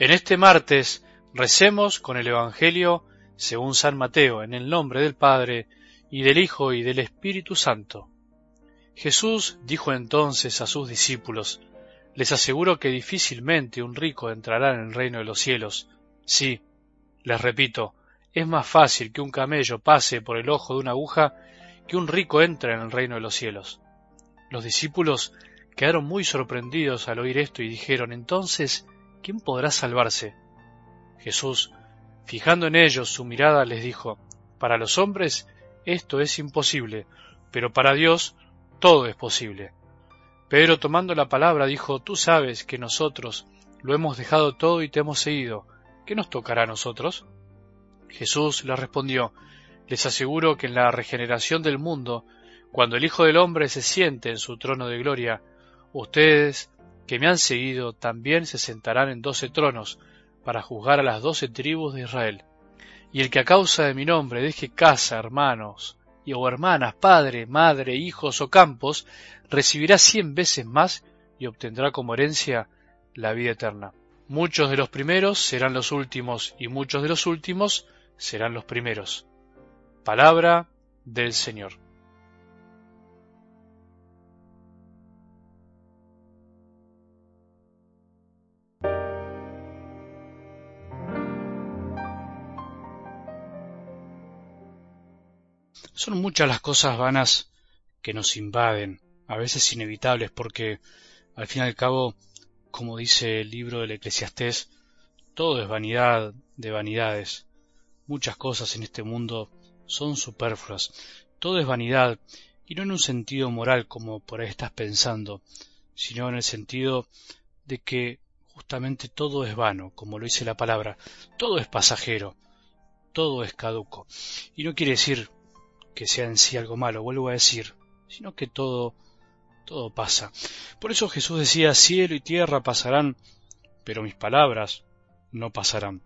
En este martes recemos con el Evangelio según San Mateo, en el nombre del Padre, y del Hijo, y del Espíritu Santo. Jesús dijo entonces a sus discípulos, Les aseguro que difícilmente un rico entrará en el reino de los cielos. Sí, les repito, es más fácil que un camello pase por el ojo de una aguja que un rico entre en el reino de los cielos. Los discípulos quedaron muy sorprendidos al oír esto y dijeron, Entonces, ¿quién podrá salvarse? Jesús, fijando en ellos su mirada, les dijo, Para los hombres esto es imposible, pero para Dios todo es posible. Pedro, tomando la palabra, dijo, Tú sabes que nosotros lo hemos dejado todo y te hemos seguido. ¿Qué nos tocará a nosotros? Jesús le respondió, Les aseguro que en la regeneración del mundo, cuando el Hijo del Hombre se siente en su trono de gloria, ustedes que me han seguido también se sentarán en doce tronos para juzgar a las doce tribus de Israel. Y el que a causa de mi nombre deje casa, hermanos, y o hermanas, padre, madre, hijos o campos, recibirá cien veces más y obtendrá como herencia la vida eterna. Muchos de los primeros serán los últimos y muchos de los últimos serán los primeros. Palabra del Señor. Son muchas las cosas vanas que nos invaden, a veces inevitables, porque al fin y al cabo, como dice el libro del Eclesiastés, todo es vanidad de vanidades. Muchas cosas en este mundo son superfluas, todo es vanidad, y no en un sentido moral como por ahí estás pensando, sino en el sentido de que justamente todo es vano, como lo dice la palabra, todo es pasajero, todo es caduco. Y no quiere decir que sea en sí algo malo, vuelvo a decir, sino que todo, todo pasa. Por eso Jesús decía, cielo y tierra pasarán, pero mis palabras no pasarán.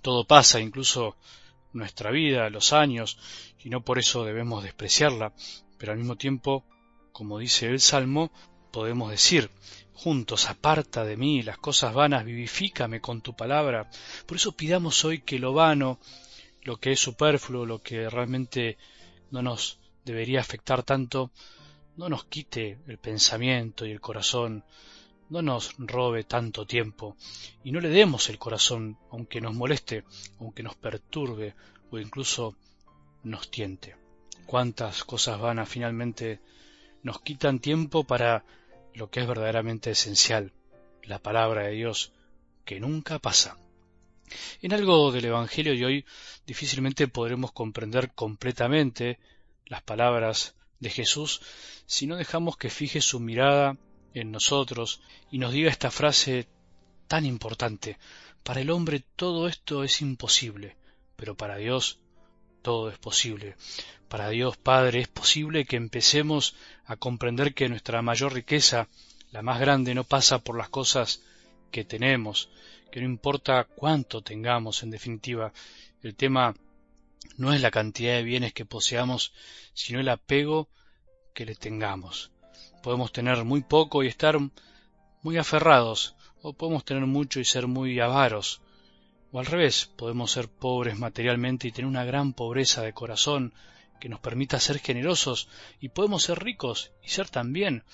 Todo pasa, incluso nuestra vida, los años, y no por eso debemos despreciarla, pero al mismo tiempo, como dice el Salmo, podemos decir, juntos, aparta de mí las cosas vanas, vivifícame con tu palabra. Por eso pidamos hoy que lo vano, lo que es superfluo, lo que realmente no nos debería afectar tanto, no nos quite el pensamiento y el corazón, no nos robe tanto tiempo, y no le demos el corazón, aunque nos moleste, aunque nos perturbe o incluso nos tiente. Cuántas cosas vanas finalmente nos quitan tiempo para lo que es verdaderamente esencial, la palabra de Dios, que nunca pasa. En algo del Evangelio de hoy difícilmente podremos comprender completamente las palabras de Jesús si no dejamos que fije su mirada en nosotros y nos diga esta frase tan importante. Para el hombre todo esto es imposible, pero para Dios todo es posible. Para Dios Padre es posible que empecemos a comprender que nuestra mayor riqueza, la más grande, no pasa por las cosas que tenemos, que no importa cuánto tengamos en definitiva, el tema no es la cantidad de bienes que poseamos, sino el apego que le tengamos. Podemos tener muy poco y estar muy aferrados, o podemos tener mucho y ser muy avaros, o al revés, podemos ser pobres materialmente y tener una gran pobreza de corazón que nos permita ser generosos, y podemos ser ricos y ser también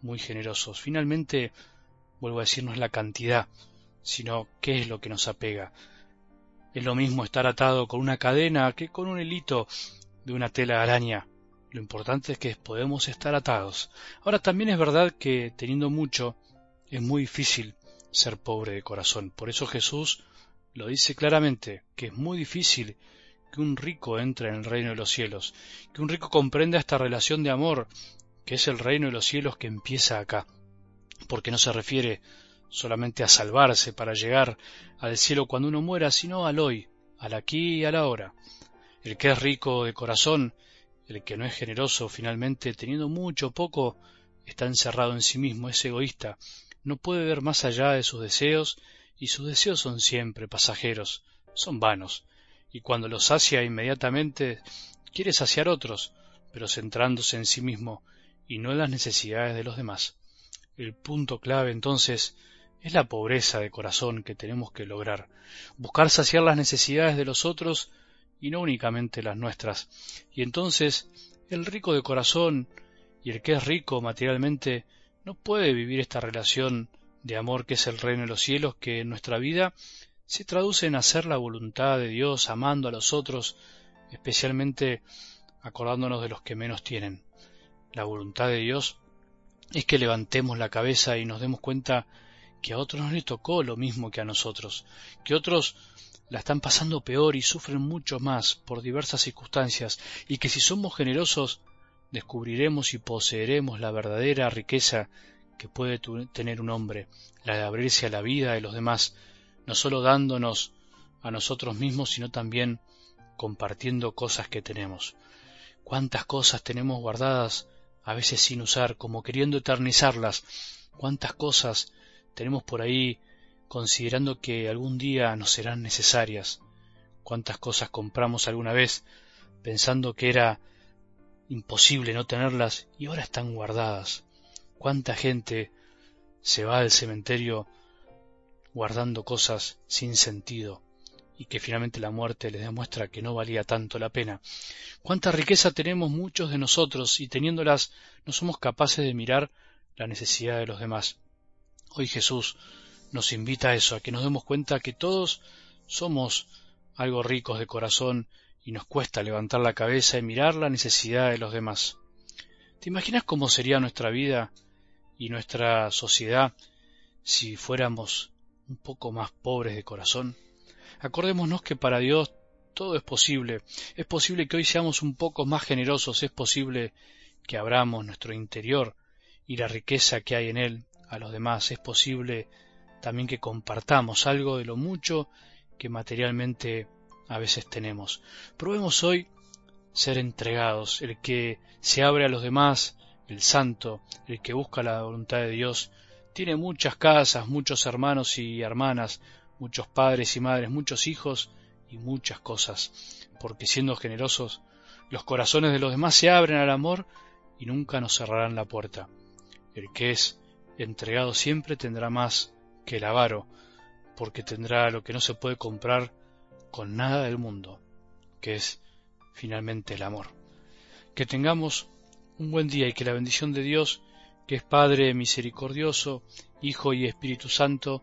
muy generosos. Finalmente, vuelvo a decir, no es la cantidad, sino qué es lo que nos apega. Es lo mismo estar atado con una cadena que con un hilito de una tela araña. Lo importante es que podemos estar atados. Ahora también es verdad que teniendo mucho es muy difícil ser pobre de corazón. Por eso Jesús lo dice claramente, que es muy difícil que un rico entre en el reino de los cielos, que un rico comprenda esta relación de amor, que es el reino de los cielos que empieza acá, porque no se refiere solamente a salvarse para llegar al cielo cuando uno muera, sino al hoy, al aquí y al ahora. El que es rico de corazón, el que no es generoso finalmente, teniendo mucho o poco, está encerrado en sí mismo, es egoísta, no puede ver más allá de sus deseos, y sus deseos son siempre pasajeros, son vanos, y cuando los sacia inmediatamente quiere saciar otros, pero centrándose en sí mismo y no en las necesidades de los demás. El punto clave entonces es la pobreza de corazón que tenemos que lograr, buscar saciar las necesidades de los otros y no únicamente las nuestras. Y entonces el rico de corazón y el que es rico materialmente no puede vivir esta relación de amor que es el reino de los cielos, que en nuestra vida se traduce en hacer la voluntad de Dios, amando a los otros, especialmente acordándonos de los que menos tienen. La voluntad de Dios es que levantemos la cabeza y nos demos cuenta que a otros no les tocó lo mismo que a nosotros, que otros la están pasando peor y sufren mucho más por diversas circunstancias, y que si somos generosos descubriremos y poseeremos la verdadera riqueza que puede tener un hombre, la de abrirse a la vida de los demás, no sólo dándonos a nosotros mismos, sino también compartiendo cosas que tenemos. Cuántas cosas tenemos guardadas, a veces sin usar, como queriendo eternizarlas, cuántas cosas tenemos por ahí considerando que algún día nos serán necesarias. Cuántas cosas compramos alguna vez pensando que era imposible no tenerlas y ahora están guardadas. Cuánta gente se va al cementerio guardando cosas sin sentido y que finalmente la muerte les demuestra que no valía tanto la pena. Cuánta riqueza tenemos muchos de nosotros y teniéndolas no somos capaces de mirar la necesidad de los demás. Hoy Jesús nos invita a eso, a que nos demos cuenta que todos somos algo ricos de corazón y nos cuesta levantar la cabeza y mirar la necesidad de los demás. ¿Te imaginas cómo sería nuestra vida y nuestra sociedad si fuéramos un poco más pobres de corazón? Acordémonos que para Dios todo es posible. Es posible que hoy seamos un poco más generosos, es posible que abramos nuestro interior y la riqueza que hay en él a los demás. Es posible también que compartamos algo de lo mucho que materialmente a veces tenemos. Probemos hoy ser entregados, el que se abre a los demás, el santo, el que busca la voluntad de Dios, tiene muchas casas, muchos hermanos y hermanas, muchos padres y madres, muchos hijos y muchas cosas, porque siendo generosos, los corazones de los demás se abren al amor y nunca nos cerrarán la puerta. El que es entregado siempre tendrá más que el avaro, porque tendrá lo que no se puede comprar con nada del mundo, que es finalmente el amor. Que tengamos un buen día y que la bendición de Dios, que es Padre misericordioso, Hijo y Espíritu Santo,